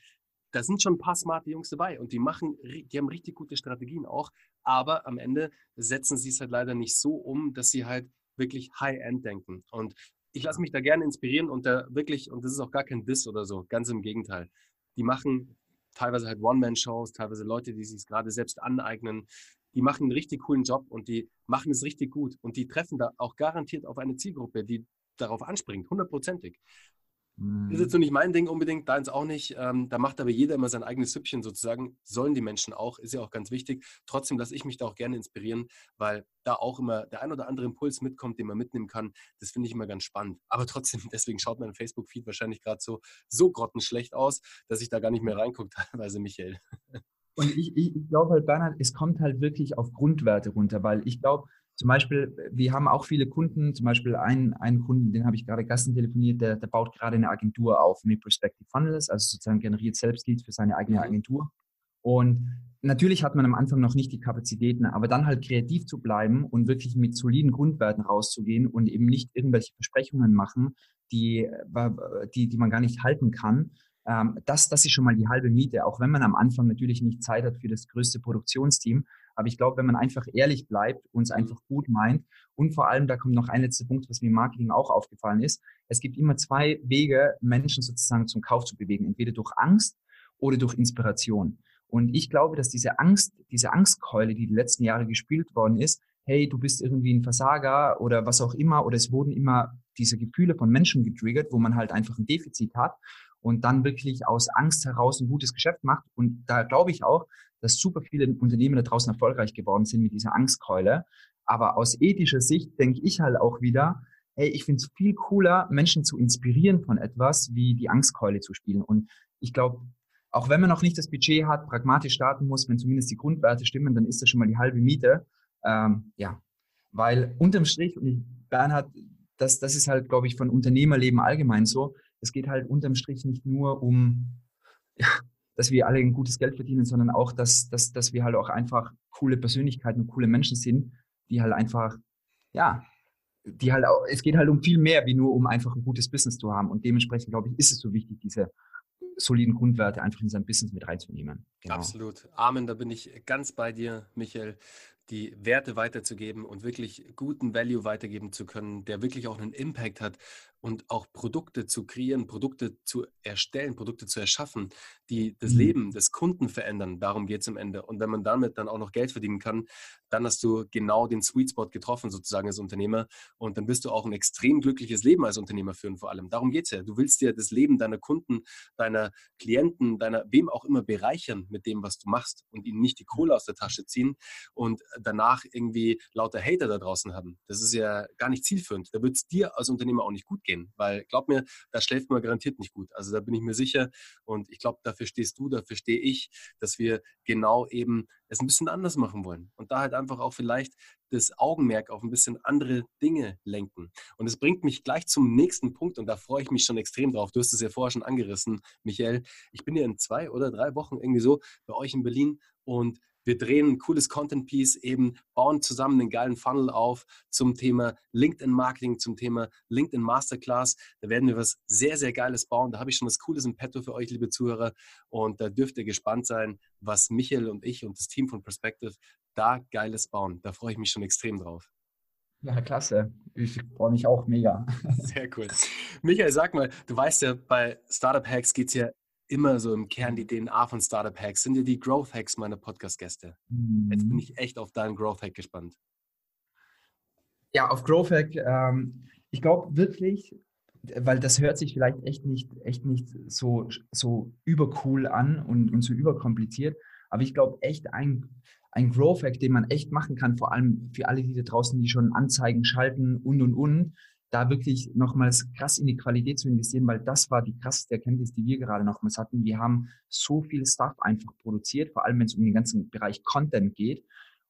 da sind schon ein paar smarte Jungs dabei und die machen, die haben richtig gute Strategien auch. Aber am Ende setzen sie es halt leider nicht so um, dass sie halt wirklich High-End denken. Und ich lasse mich da gerne inspirieren und da wirklich, und das ist auch gar kein Diss oder so, ganz im Gegenteil. Die machen teilweise halt One-Man-Shows, teilweise Leute, die sich gerade selbst aneignen, die machen einen richtig coolen Job und die machen es richtig gut. Und die treffen da auch garantiert auf eine Zielgruppe, die darauf anspringt, hundertprozentig. Mhm. Das ist jetzt so nicht mein Ding unbedingt, deins auch nicht. Ähm, da macht aber jeder immer sein eigenes Süppchen sozusagen. Sollen die Menschen auch, ist ja auch ganz wichtig. Trotzdem lasse ich mich da auch gerne inspirieren, weil da auch immer der ein oder andere Impuls mitkommt, den man mitnehmen kann. Das finde ich immer ganz spannend. Aber trotzdem, deswegen schaut mein Facebook-Feed wahrscheinlich gerade so, so grottenschlecht aus, dass ich da gar nicht mehr reingucke, teilweise, Michael.
Und ich, ich, ich glaube halt, Bernhard, es kommt halt wirklich auf Grundwerte runter, weil ich glaube, zum Beispiel, wir haben auch viele Kunden, zum Beispiel einen, einen Kunden, den habe ich gerade gestern telefoniert, der, der baut gerade eine Agentur auf mit Perspective Funnels, also sozusagen generiert selbst Leads für seine eigene mhm. Agentur. Und natürlich hat man am Anfang noch nicht die Kapazitäten, aber dann halt kreativ zu bleiben und wirklich mit soliden Grundwerten rauszugehen und eben nicht irgendwelche Versprechungen machen, die, äh, die, die man gar nicht halten kann, ähm, das, das ist schon mal die halbe Miete, auch wenn man am Anfang natürlich nicht Zeit hat für das größte Produktionsteam. Aber ich glaube, wenn man einfach ehrlich bleibt und es mhm. einfach gut meint und vor allem, da kommt noch ein letzter Punkt, was mir im Marketing auch aufgefallen ist, es gibt immer zwei Wege, Menschen sozusagen zum Kauf zu bewegen, entweder durch Angst oder durch Inspiration. Und ich glaube, dass diese Angst, diese Angstkeule, die die letzten Jahre gespielt worden ist, hey, du bist irgendwie ein Versager oder was auch immer, oder es wurden immer diese Gefühle von Menschen getriggert, wo man halt einfach ein Defizit hat und dann wirklich aus Angst heraus ein gutes Geschäft macht. Und da glaube ich auch, dass super viele Unternehmen da draußen erfolgreich geworden sind mit dieser Angstkeule. Aber aus ethischer Sicht denke ich halt auch wieder, hey, ich finde es viel cooler, Menschen zu inspirieren von etwas, wie die Angstkeule zu spielen. Und ich glaube, auch wenn man noch nicht das Budget hat, pragmatisch starten muss, wenn zumindest die Grundwerte stimmen, dann ist das schon mal die halbe Miete. Ähm, ja, weil unterm Strich, und Bernhard, das, das ist halt, glaube ich, von Unternehmerleben allgemein so, es geht halt unterm Strich nicht nur um, ja, dass wir alle ein gutes Geld verdienen, sondern auch, dass, dass, dass wir halt auch einfach coole Persönlichkeiten und coole Menschen sind, die halt einfach, ja, die halt auch, es geht halt um viel mehr, wie nur um einfach ein gutes Business zu haben. Und dementsprechend, glaube ich, ist es so wichtig, diese soliden Grundwerte einfach in sein Business mit reinzunehmen.
Genau. Absolut. Amen, da bin ich ganz bei dir, Michael die Werte weiterzugeben und wirklich guten Value weitergeben zu können, der wirklich auch einen Impact hat und auch Produkte zu kreieren, Produkte zu erstellen, Produkte zu erschaffen, die das mhm. Leben des Kunden verändern. Darum geht es am Ende. Und wenn man damit dann auch noch Geld verdienen kann, dann hast du genau den Sweet Spot getroffen, sozusagen als Unternehmer. Und dann wirst du auch ein extrem glückliches Leben als Unternehmer führen, vor allem. Darum geht es ja. Du willst dir das Leben deiner Kunden, deiner Klienten, deiner wem auch immer bereichern mit dem, was du machst und ihnen nicht die Kohle aus der Tasche ziehen und danach irgendwie lauter Hater da draußen haben. Das ist ja gar nicht zielführend. Da wird es dir als Unternehmer auch nicht gut gehen, weil glaub mir, da schläft man garantiert nicht gut. Also da bin ich mir sicher und ich glaube, dafür stehst du, dafür stehe ich, dass wir genau eben es ein bisschen anders machen wollen und da halt einfach auch vielleicht das Augenmerk auf ein bisschen andere Dinge lenken. Und es bringt mich gleich zum nächsten Punkt und da freue ich mich schon extrem drauf. Du hast es ja vorher schon angerissen, Michael. Ich bin ja in zwei oder drei Wochen irgendwie so bei euch in Berlin und wir drehen ein cooles Content-Piece, eben bauen zusammen einen geilen Funnel auf zum Thema LinkedIn-Marketing, zum Thema LinkedIn Masterclass. Da werden wir was sehr, sehr Geiles bauen. Da habe ich schon was Cooles im Petto für euch, liebe Zuhörer. Und da dürft ihr gespannt sein, was Michael und ich und das Team von Perspective da Geiles bauen. Da freue ich mich schon extrem drauf.
Ja, klasse. Ich freue mich auch mega.
Sehr cool. Michael, sag mal, du weißt ja, bei Startup Hacks geht es ja immer so im Kern die DNA von Startup Hacks. Sind ja die Growth Hacks meine Podcast-Gäste. Mhm. Jetzt bin mhm. ich echt auf deinen Growth Hack gespannt.
Ja, auf Growth Hack. Ähm, ich glaube wirklich, weil das hört sich vielleicht echt nicht, echt nicht so, so übercool an und, und so überkompliziert. Aber ich glaube echt ein, ein Growth Hack, den man echt machen kann, vor allem für alle, die da draußen, die schon Anzeigen schalten und und und, da wirklich nochmals krass in die Qualität zu investieren, weil das war die krasseste Erkenntnis, die wir gerade nochmals hatten. Wir haben so viel Stuff einfach produziert, vor allem wenn es um den ganzen Bereich Content geht.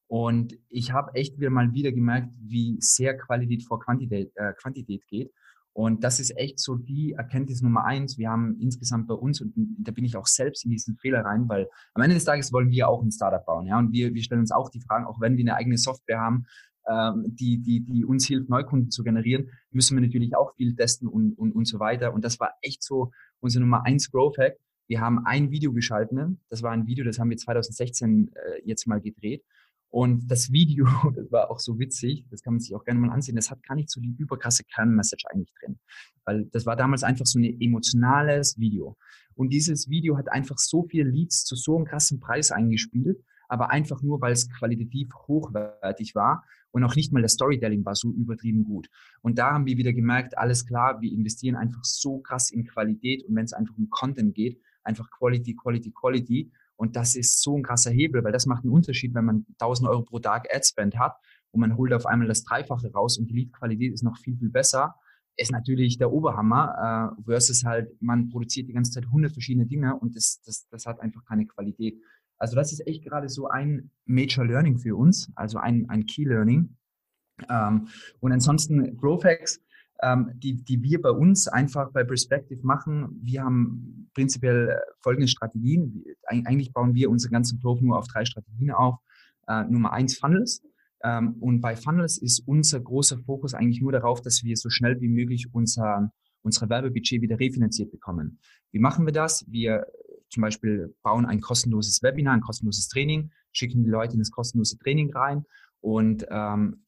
Und ich habe echt wieder mal wieder gemerkt, wie sehr Qualität vor Quantität, äh, Quantität geht. Und das ist echt so die Erkenntnis Nummer eins. Wir haben insgesamt bei uns, und da bin ich auch selbst in diesen Fehler rein, weil am Ende des Tages wollen wir auch ein Startup bauen. Ja, und wir, wir stellen uns auch die Fragen, auch wenn wir eine eigene Software haben, die, die, die uns hilft, Neukunden zu generieren, müssen wir natürlich auch viel testen und, und, und so weiter. Und das war echt so unser Nummer eins Growth Hack. Wir haben ein Video geschalten. Das war ein Video, das haben wir 2016 äh, jetzt mal gedreht. Und das Video, das war auch so witzig, das kann man sich auch gerne mal ansehen, das hat gar nicht so die überkrasse Kernmessage eigentlich drin. Weil das war damals einfach so ein emotionales Video. Und dieses Video hat einfach so viele Leads zu so einem krassen Preis eingespielt, aber einfach nur, weil es qualitativ hochwertig war und auch nicht mal das Storytelling war so übertrieben gut. Und da haben wir wieder gemerkt, alles klar, wir investieren einfach so krass in Qualität und wenn es einfach um Content geht, einfach Quality, Quality, Quality. Und das ist so ein krasser Hebel, weil das macht einen Unterschied, wenn man 1000 Euro pro Tag Adspend hat und man holt auf einmal das Dreifache raus und die Lead-Qualität ist noch viel, viel besser. Ist natürlich der Oberhammer, äh, versus halt, man produziert die ganze Zeit 100 verschiedene Dinge und das, das, das hat einfach keine Qualität. Also das ist echt gerade so ein Major Learning für uns, also ein, ein Key Learning. Ähm, und ansonsten Growth Hacks, ähm, die, die wir bei uns einfach bei Perspective machen. Wir haben prinzipiell äh, folgende Strategien. Eigentlich bauen wir unseren ganzen Growth nur auf drei Strategien auf. Äh, Nummer eins Funnels. Ähm, und bei Funnels ist unser großer Fokus eigentlich nur darauf, dass wir so schnell wie möglich unser, unsere Werbebudget wieder refinanziert bekommen. Wie machen wir das? Wir zum Beispiel bauen ein kostenloses Webinar, ein kostenloses Training, schicken die Leute in das kostenlose Training rein und ähm,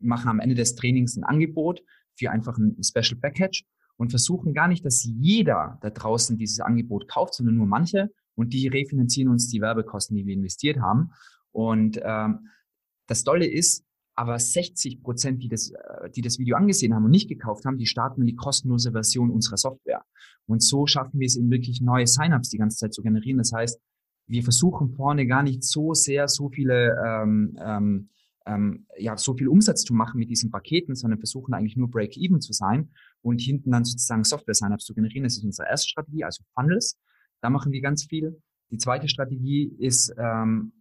machen am Ende des Trainings ein Angebot für einfach ein Special Package und versuchen gar nicht, dass jeder da draußen dieses Angebot kauft, sondern nur manche und die refinanzieren uns die Werbekosten, die wir investiert haben. Und ähm, das Dolle ist, aber 60 Prozent, die das, äh, die das Video angesehen haben und nicht gekauft haben, die starten die kostenlose Version unserer Software. Und so schaffen wir es eben wirklich neue Sign-ups die ganze Zeit zu generieren. Das heißt, wir versuchen vorne gar nicht so sehr so viele ähm, ähm, ähm, ja so viel Umsatz zu machen mit diesen Paketen, sondern versuchen eigentlich nur Break-even zu sein und hinten dann sozusagen Software-Sign-ups zu generieren. Das ist unsere erste Strategie, also Funnels. Da machen wir ganz viel. Die zweite Strategie ist ähm,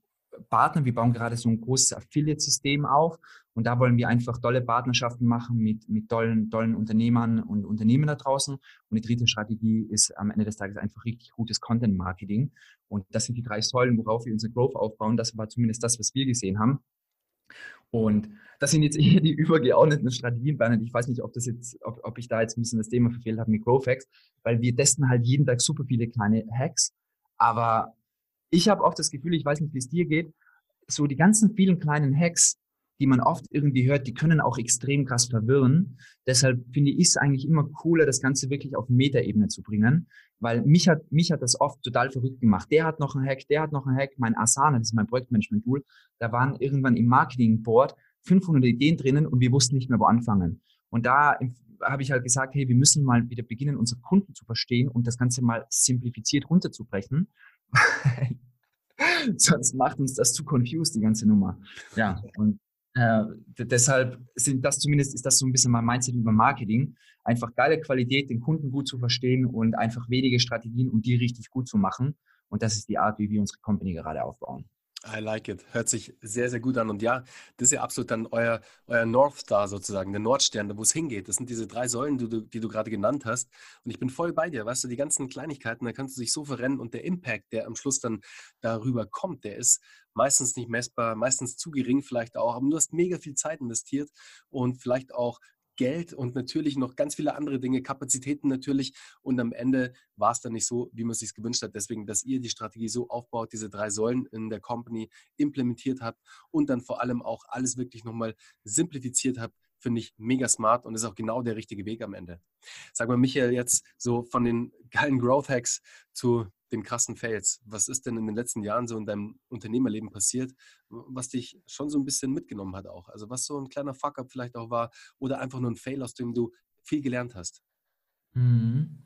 Partner. Wir bauen gerade so ein großes Affiliate-System auf und da wollen wir einfach tolle Partnerschaften machen mit, mit tollen, tollen Unternehmern und Unternehmen da draußen. Und die dritte Strategie ist am Ende des Tages einfach richtig gutes Content-Marketing. Und das sind die drei Säulen, worauf wir unsere Growth aufbauen. Das war zumindest das, was wir gesehen haben. Und das sind jetzt eher die übergeordneten Strategien, Bernhard. Ich weiß nicht, ob das jetzt, ob, ob ich da jetzt ein bisschen das Thema verfehlt habe mit Growth Hacks, weil wir testen halt jeden Tag super viele kleine Hacks. Aber ich habe auch das Gefühl, ich weiß nicht, wie es dir geht, so die ganzen vielen kleinen Hacks, die man oft irgendwie hört, die können auch extrem krass verwirren. Deshalb finde ich es eigentlich immer cooler, das Ganze wirklich auf Metaebene zu bringen, weil mich hat, mich hat das oft total verrückt gemacht. Der hat noch einen Hack, der hat noch einen Hack. Mein Asana, das ist mein Projektmanagement-Tool, da waren irgendwann im Marketing-Board 500 Ideen drinnen und wir wussten nicht mehr, wo anfangen. Und da habe ich halt gesagt, hey, wir müssen mal wieder beginnen, unsere Kunden zu verstehen und das Ganze mal simplifiziert runterzubrechen. Sonst macht uns das zu confused, die ganze Nummer. Ja, und äh, deshalb sind das zumindest, ist das so ein bisschen mein Mindset über Marketing. Einfach geile Qualität, den Kunden gut zu verstehen und einfach wenige Strategien, um die richtig gut zu machen. Und das ist die Art, wie wir unsere Company gerade aufbauen.
I like it. Hört sich sehr, sehr gut an. Und ja, das ist ja absolut dann euer, euer North Star sozusagen, der Nordstern, wo es hingeht. Das sind diese drei Säulen, die du, die du gerade genannt hast. Und ich bin voll bei dir. Weißt du, die ganzen Kleinigkeiten, da kannst du dich so verrennen und der Impact, der am Schluss dann darüber kommt, der ist meistens nicht messbar, meistens zu gering vielleicht auch. Aber du hast mega viel Zeit investiert und vielleicht auch Geld und natürlich noch ganz viele andere Dinge, Kapazitäten natürlich. Und am Ende war es dann nicht so, wie man es sich gewünscht hat. Deswegen, dass ihr die Strategie so aufbaut, diese drei Säulen in der Company implementiert habt und dann vor allem auch alles wirklich nochmal simplifiziert habt, finde ich mega smart und ist auch genau der richtige Weg am Ende. Sag mal, Michael, jetzt so von den geilen Growth Hacks zu den krassen Fails. Was ist denn in den letzten Jahren so in deinem Unternehmerleben passiert, was dich schon so ein bisschen mitgenommen hat auch? Also was so ein kleiner Fuck-up vielleicht auch war oder einfach nur ein Fail, aus dem du viel gelernt hast?
Mhm.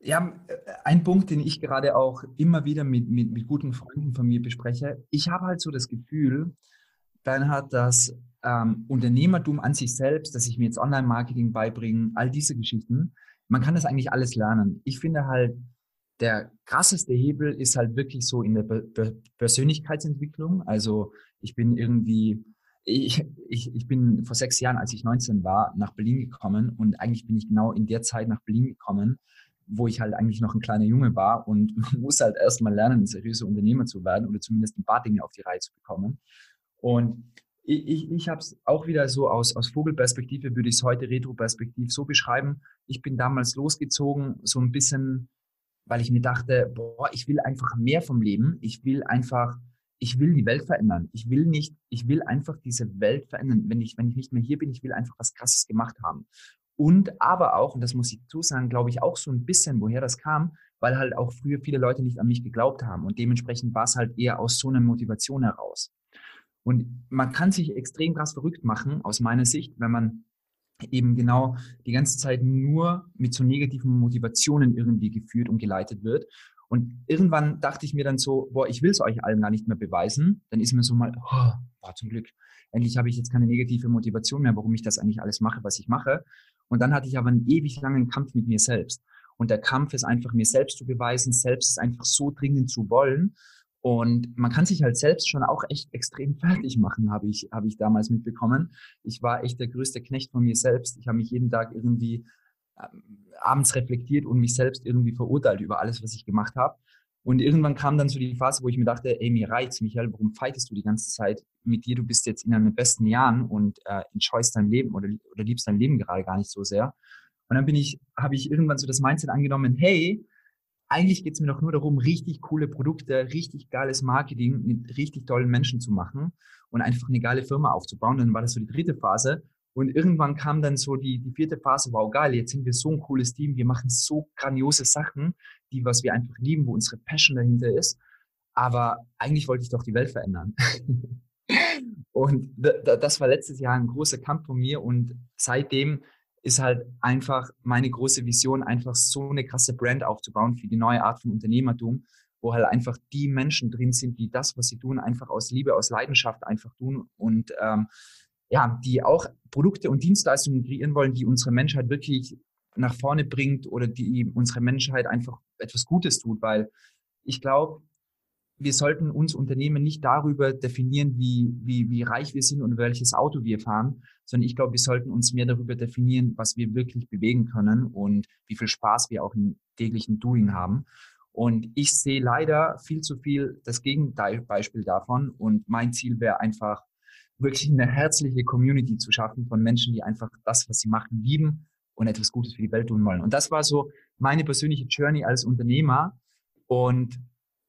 Ja, äh, ein Punkt, den ich gerade auch immer wieder mit, mit, mit guten Freunden von mir bespreche. Ich habe halt so das Gefühl, Bernhard, dass ähm, Unternehmertum an sich selbst, dass ich mir jetzt Online-Marketing beibringe, all diese Geschichten, man kann das eigentlich alles lernen. Ich finde halt, der krasseste Hebel ist halt wirklich so in der Persönlichkeitsentwicklung. Also ich bin irgendwie, ich, ich, ich bin vor sechs Jahren, als ich 19 war, nach Berlin gekommen und eigentlich bin ich genau in der Zeit nach Berlin gekommen, wo ich halt eigentlich noch ein kleiner Junge war und man muss halt erstmal lernen, ein seriöser Unternehmer zu werden oder zumindest ein paar Dinge auf die Reihe zu bekommen. Und ich, ich, ich habe es auch wieder so aus, aus Vogelperspektive, würde ich es heute Retro-Perspektiv so beschreiben. Ich bin damals losgezogen, so ein bisschen weil ich mir dachte, boah, ich will einfach mehr vom Leben. Ich will einfach, ich will die Welt verändern. Ich will nicht, ich will einfach diese Welt verändern. Wenn ich, wenn ich nicht mehr hier bin, ich will einfach was Krasses gemacht haben. Und aber auch, und das muss ich zusagen, glaube ich auch so ein bisschen, woher das kam, weil halt auch früher viele Leute nicht an mich geglaubt haben. Und dementsprechend war es halt eher aus so einer Motivation heraus. Und man kann sich extrem krass verrückt machen, aus meiner Sicht, wenn man eben genau die ganze Zeit nur mit so negativen Motivationen irgendwie geführt und geleitet wird. Und irgendwann dachte ich mir dann so, boah, ich will es euch allen gar nicht mehr beweisen. Dann ist mir so mal, oh, boah, zum Glück, endlich habe ich jetzt keine negative Motivation mehr, warum ich das eigentlich alles mache, was ich mache. Und dann hatte ich aber einen ewig langen Kampf mit mir selbst. Und der Kampf ist einfach, mir selbst zu beweisen, selbst es einfach so dringend zu wollen. Und man kann sich halt selbst schon auch echt extrem fertig machen, habe ich, habe ich damals mitbekommen. Ich war echt der größte Knecht von mir selbst. Ich habe mich jeden Tag irgendwie ähm, abends reflektiert und mich selbst irgendwie verurteilt über alles, was ich gemacht habe. Und irgendwann kam dann so die Phase, wo ich mir dachte, ey, mir reicht's, Michael, warum fightest du die ganze Zeit mit dir? Du bist jetzt in deinen besten Jahren und äh, enjoyst dein Leben oder, oder liebst dein Leben gerade gar nicht so sehr. Und dann bin ich, habe ich irgendwann so das Mindset angenommen, hey, eigentlich geht es mir doch nur darum, richtig coole Produkte, richtig geiles Marketing mit richtig tollen Menschen zu machen und einfach eine geile Firma aufzubauen. Dann war das so die dritte Phase. Und irgendwann kam dann so die, die vierte Phase, wow, geil, jetzt sind wir so ein cooles Team, wir machen so grandiose Sachen, die, was wir einfach lieben, wo unsere Passion dahinter ist. Aber eigentlich wollte ich doch die Welt verändern. und das war letztes Jahr ein großer Kampf von mir und seitdem ist halt einfach meine große Vision, einfach so eine krasse Brand aufzubauen für die neue Art von Unternehmertum, wo halt einfach die Menschen drin sind, die das, was sie tun, einfach aus Liebe, aus Leidenschaft einfach tun und ähm, ja, die auch Produkte und Dienstleistungen kreieren wollen, die unsere Menschheit wirklich nach vorne bringt oder die unsere Menschheit einfach etwas Gutes tut, weil ich glaube, wir sollten uns Unternehmen nicht darüber definieren, wie, wie, wie reich wir sind und welches Auto wir fahren, sondern ich glaube, wir sollten uns mehr darüber definieren, was wir wirklich bewegen können und wie viel Spaß wir auch im täglichen Doing haben. Und ich sehe leider viel zu viel das Gegenbeispiel davon. Und mein Ziel wäre einfach, wirklich eine herzliche Community zu schaffen von Menschen, die einfach das, was sie machen, lieben und etwas Gutes für die Welt tun wollen. Und das war so meine persönliche Journey als Unternehmer. Und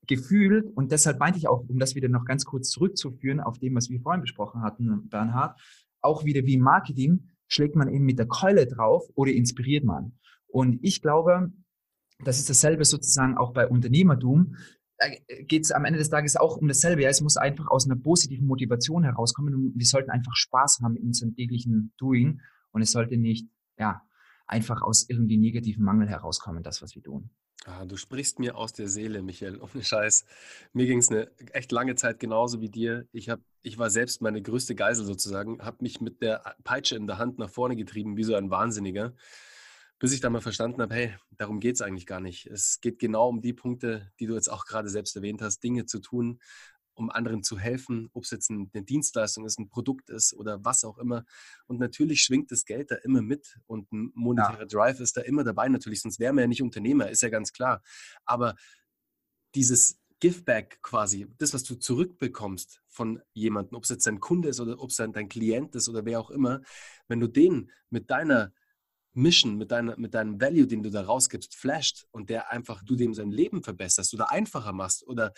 gefühlt, und deshalb meinte ich auch, um das wieder noch ganz kurz zurückzuführen auf dem, was wir vorhin besprochen hatten, Bernhard, auch wieder wie Marketing, schlägt man eben mit der Keule drauf oder inspiriert man. Und ich glaube, das ist dasselbe sozusagen auch bei Unternehmertum. Da geht es am Ende des Tages auch um dasselbe. Ja, es muss einfach aus einer positiven Motivation herauskommen und wir sollten einfach Spaß haben in unserem täglichen Doing und es sollte nicht, ja, einfach aus irgendwie negativen Mangel herauskommen, das, was wir tun.
Ah, du sprichst mir aus der Seele, Michael, ohne Scheiß. Mir ging es eine echt lange Zeit genauso wie dir. Ich, hab, ich war selbst meine größte Geisel sozusagen, habe mich mit der Peitsche in der Hand nach vorne getrieben, wie so ein Wahnsinniger, bis ich dann mal verstanden habe, hey, darum geht es eigentlich gar nicht. Es geht genau um die Punkte, die du jetzt auch gerade selbst erwähnt hast, Dinge zu tun, um anderen zu helfen, ob es jetzt eine Dienstleistung ist, ein Produkt ist oder was auch immer. Und natürlich schwingt das Geld da immer mit und ein monetärer ja. Drive ist da immer dabei natürlich, sonst wären wir ja nicht Unternehmer, ist ja ganz klar. Aber dieses Giveback quasi, das, was du zurückbekommst von jemandem, ob es jetzt dein Kunde ist oder ob es dein Klient ist oder wer auch immer, wenn du den mit deiner Mission, mit, deiner, mit deinem Value, den du da rausgibst, flasht und der einfach du dem sein Leben verbesserst oder einfacher machst oder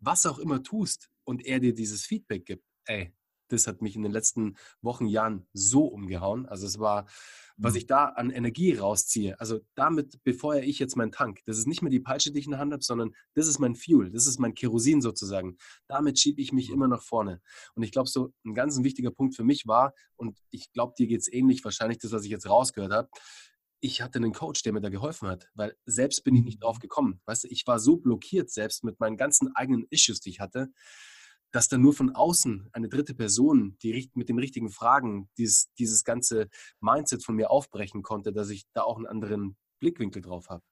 was auch immer tust und er dir dieses Feedback gibt, ey, das hat mich in den letzten Wochen, Jahren so umgehauen. Also es war, was mhm. ich da an Energie rausziehe. Also damit befeuere ich jetzt meinen Tank. Das ist nicht mehr die Peitsche, die ich in der Hand habe, sondern das ist mein Fuel, das ist mein Kerosin sozusagen. Damit schiebe ich mich mhm. immer nach vorne. Und ich glaube, so ein ganz wichtiger Punkt für mich war, und ich glaube, dir geht es ähnlich, wahrscheinlich das, was ich jetzt rausgehört habe, ich hatte einen Coach, der mir da geholfen hat, weil selbst bin ich nicht drauf mhm. gekommen. Weißt du, ich war so blockiert selbst mit meinen ganzen eigenen Issues, die ich hatte, dass dann nur von außen eine dritte Person, die mit den richtigen Fragen dieses, dieses ganze Mindset von mir aufbrechen konnte, dass ich da auch einen anderen Blickwinkel drauf habe.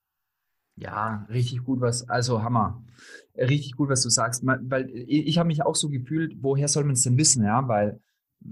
Ja, richtig gut was, also Hammer. Richtig gut, was du sagst, weil ich habe mich auch so gefühlt, woher soll man es denn wissen, ja, weil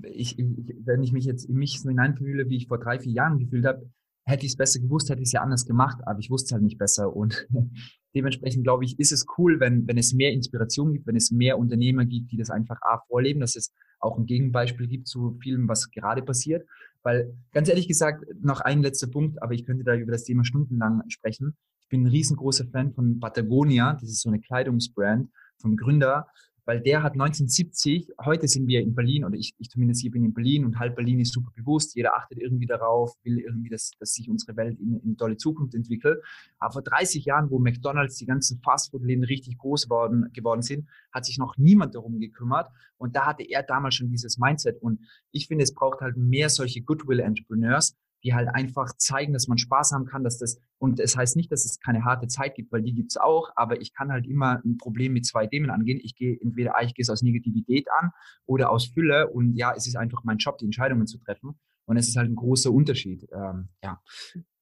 ich, ich, wenn ich mich jetzt in mich so hineinfühle, wie ich vor drei, vier Jahren gefühlt habe, hätte ich es besser gewusst, hätte ich es ja anders gemacht, aber ich wusste es halt nicht besser. Und dementsprechend glaube ich, ist es cool, wenn, wenn es mehr Inspiration gibt, wenn es mehr Unternehmer gibt, die das einfach A vorleben, dass es auch ein Gegenbeispiel gibt zu vielem, was gerade passiert. Weil ganz ehrlich gesagt, noch ein letzter Punkt, aber ich könnte da über das Thema stundenlang sprechen. Ich bin ein riesengroßer Fan von Patagonia, das ist so eine Kleidungsbrand vom Gründer weil der hat 1970, heute sind wir in Berlin oder ich, ich zumindest hier bin in Berlin und halb Berlin ist super bewusst, jeder achtet irgendwie darauf, will irgendwie, dass, dass sich unsere Welt in, in tolle Zukunft entwickelt. Aber vor 30 Jahren, wo McDonalds, die ganzen Fastfood-Läden richtig groß worden, geworden sind, hat sich noch niemand darum gekümmert. Und da hatte er damals schon dieses Mindset. Und ich finde, es braucht halt mehr solche Goodwill-Entrepreneurs, die halt einfach zeigen, dass man Spaß haben kann, dass das, und es heißt nicht, dass es keine harte Zeit gibt, weil die gibt's auch, aber ich kann halt immer ein Problem mit zwei Themen angehen. Ich gehe entweder, ich gehe es aus Negativität an oder aus Fülle und ja, es ist einfach mein Job, die Entscheidungen zu treffen. Und es ist halt ein großer Unterschied. Ähm, ja,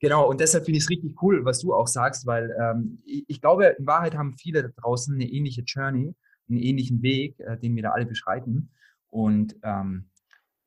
genau. Und deshalb finde ich es richtig cool, was du auch sagst, weil ähm, ich, ich glaube, in Wahrheit haben viele da draußen eine ähnliche Journey. einen ähnlichen Weg, äh, den wir da alle beschreiten. Und ähm,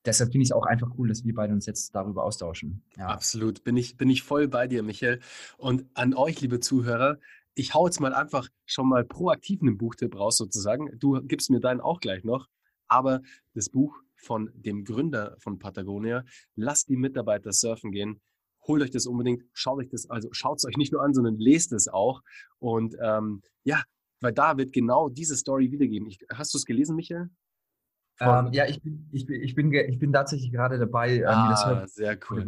deshalb finde ich es auch einfach cool, dass wir beide uns jetzt darüber austauschen.
Ja. Absolut, bin ich, bin ich voll bei dir, Michael. Und an euch, liebe Zuhörer, ich hau jetzt mal einfach schon mal proaktiv einen Buchtipp raus sozusagen. Du gibst mir deinen auch gleich noch. Aber das Buch von dem Gründer von Patagonia, lasst die Mitarbeiter surfen gehen. Holt euch das unbedingt, schaut euch das, also schaut es euch nicht nur an, sondern lest es auch. Und ähm, ja, weil da wird genau diese Story wiedergeben. Ich, hast du es gelesen, Michael?
Ähm, ja, ich bin, ich, bin, ich, bin, ich bin tatsächlich gerade dabei,
äh, ah, das Hörbuch sehr cool.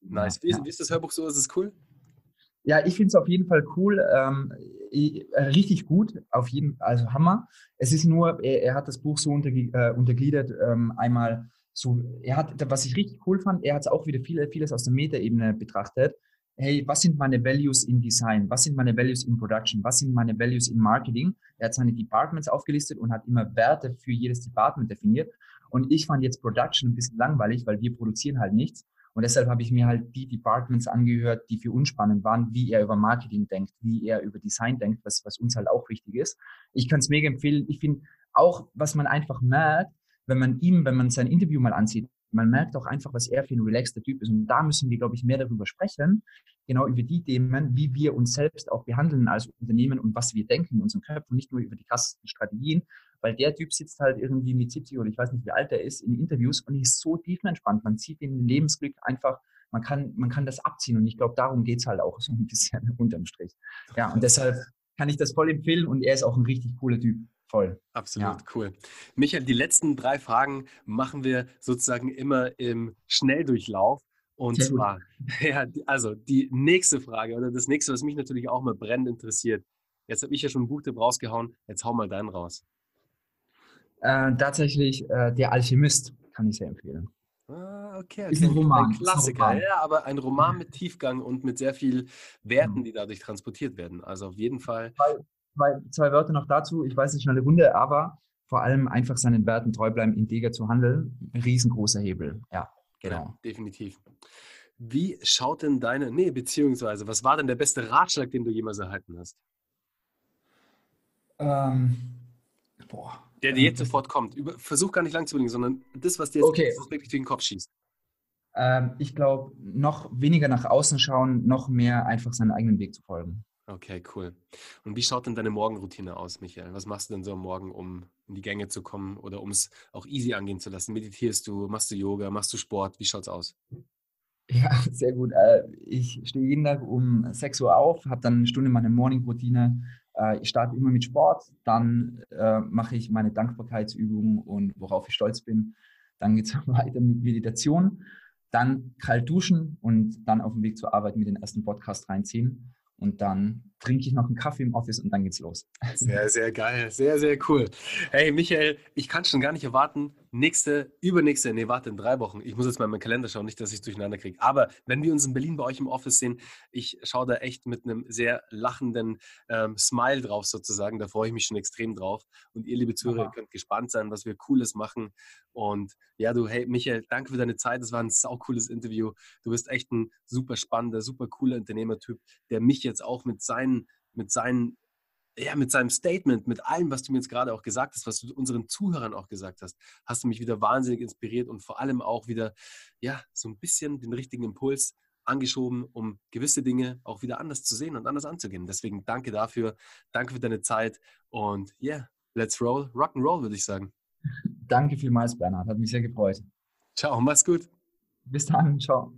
Nice. Wie, ja. wie ist das Hörbuch so? Ist es cool?
Ja, ich finde es auf jeden Fall cool. Ähm, äh, richtig gut, auf jeden also Hammer. Es ist nur, er, er hat das Buch so unter, äh, untergliedert, ähm, einmal so, er hat, was ich richtig cool fand, er hat es auch wieder viele, vieles aus der Metaebene betrachtet. Hey, was sind meine Values in Design? Was sind meine Values in Production? Was sind meine Values in Marketing? Er hat seine Departments aufgelistet und hat immer Werte für jedes Department definiert. Und ich fand jetzt Production ein bisschen langweilig, weil wir produzieren halt nichts. Und deshalb habe ich mir halt die Departments angehört, die für uns spannend waren, wie er über Marketing denkt, wie er über Design denkt, was, was uns halt auch wichtig ist. Ich kann es mega empfehlen. Ich finde auch, was man einfach merkt, wenn man ihm, wenn man sein Interview mal ansieht, man merkt auch einfach, was er für ein relaxter Typ ist. Und da müssen wir, glaube ich, mehr darüber sprechen, genau über die Themen, wie wir uns selbst auch behandeln als Unternehmen und was wir denken in unseren Köpfen, nicht nur über die krassesten Strategien, weil der Typ sitzt halt irgendwie mit 70 oder ich weiß nicht, wie alt er ist, in Interviews und ist so tiefenentspannt. Man sieht den Lebensglück einfach, man kann, man kann das abziehen und ich glaube, darum geht es halt auch so ein bisschen unterm Strich. Ja, und deshalb kann ich das voll empfehlen und er ist auch ein richtig cooler Typ. Voll.
Absolut, ja. cool. Michael, die letzten drei Fragen machen wir sozusagen immer im Schnelldurchlauf. Und Sehr zwar, ja, also die nächste Frage oder das nächste, was mich natürlich auch mal brennend interessiert. Jetzt habe ich ja schon ein Buchtipp rausgehauen, jetzt hau mal deinen raus.
Äh, tatsächlich äh, Der Alchemist kann ich sehr empfehlen.
Ah, okay. Ist ein Roman. Ein Klassiker, ein Roman. ja, aber ein Roman mit Tiefgang und mit sehr viel Werten, mhm. die dadurch transportiert werden. Also auf jeden Fall.
Zwei, zwei, Wörter noch dazu. Ich weiß nicht, schnelle Runde, aber vor allem einfach seinen Werten treu bleiben, integer zu handeln. Riesengroßer Hebel. Ja, genau. Ja,
definitiv. Wie schaut denn deine, nee, beziehungsweise, was war denn der beste Ratschlag, den du jemals erhalten hast?
Ähm, boah.
Der dir jetzt ähm, sofort kommt. Über, versuch gar nicht lang zu bringen, sondern das, was dir jetzt
okay.
wirklich durch den Kopf schießt.
Ähm, ich glaube, noch weniger nach außen schauen, noch mehr einfach seinen eigenen Weg zu folgen.
Okay, cool. Und wie schaut denn deine Morgenroutine aus, Michael? Was machst du denn so am Morgen, um in die Gänge zu kommen oder um es auch easy angehen zu lassen? Meditierst du, machst du Yoga, machst du Sport? Wie schaut's aus?
Ja, sehr gut. Äh, ich stehe jeden Tag um 6 Uhr auf, habe dann eine Stunde meine Morning-Routine. Äh, ich starte immer mit Sport, dann äh, mache ich meine Dankbarkeitsübungen und worauf ich stolz bin. Dann geht es weiter mit Meditation, dann kalt duschen und dann auf dem Weg zur Arbeit mit den ersten Podcast reinziehen und dann trinke ich noch einen Kaffee im Office und dann geht's los.
Sehr, sehr geil. Sehr, sehr cool. Hey, Michael, ich kann schon gar nicht erwarten. Nächste, übernächste, nee, warte, in drei Wochen. Ich muss jetzt mal in meinen Kalender schauen, nicht, dass ich es durcheinander kriege. Aber wenn wir uns in Berlin bei euch im Office sehen, ich schaue da echt mit einem sehr lachenden ähm, Smile drauf sozusagen. Da freue ich mich schon extrem drauf. Und ihr, liebe Zuhörer, Aha. könnt gespannt sein, was wir Cooles machen. Und ja, du, hey, Michael, danke für deine Zeit. Das war ein sau cooles Interview. Du bist echt ein super spannender, super cooler Unternehmertyp, der mich jetzt auch mit seinen seinen, mit seinen, ja, mit seinem Statement, mit allem, was du mir jetzt gerade auch gesagt hast, was du unseren Zuhörern auch gesagt hast, hast du mich wieder wahnsinnig inspiriert und vor allem auch wieder, ja, so ein bisschen den richtigen Impuls angeschoben, um gewisse Dinge auch wieder anders zu sehen und anders anzugehen. Deswegen danke dafür, danke für deine Zeit und yeah, let's roll, rock and roll, würde ich sagen.
Danke vielmals, Bernhard, hat mich sehr gefreut.
Ciao, mach's gut.
Bis dann, ciao.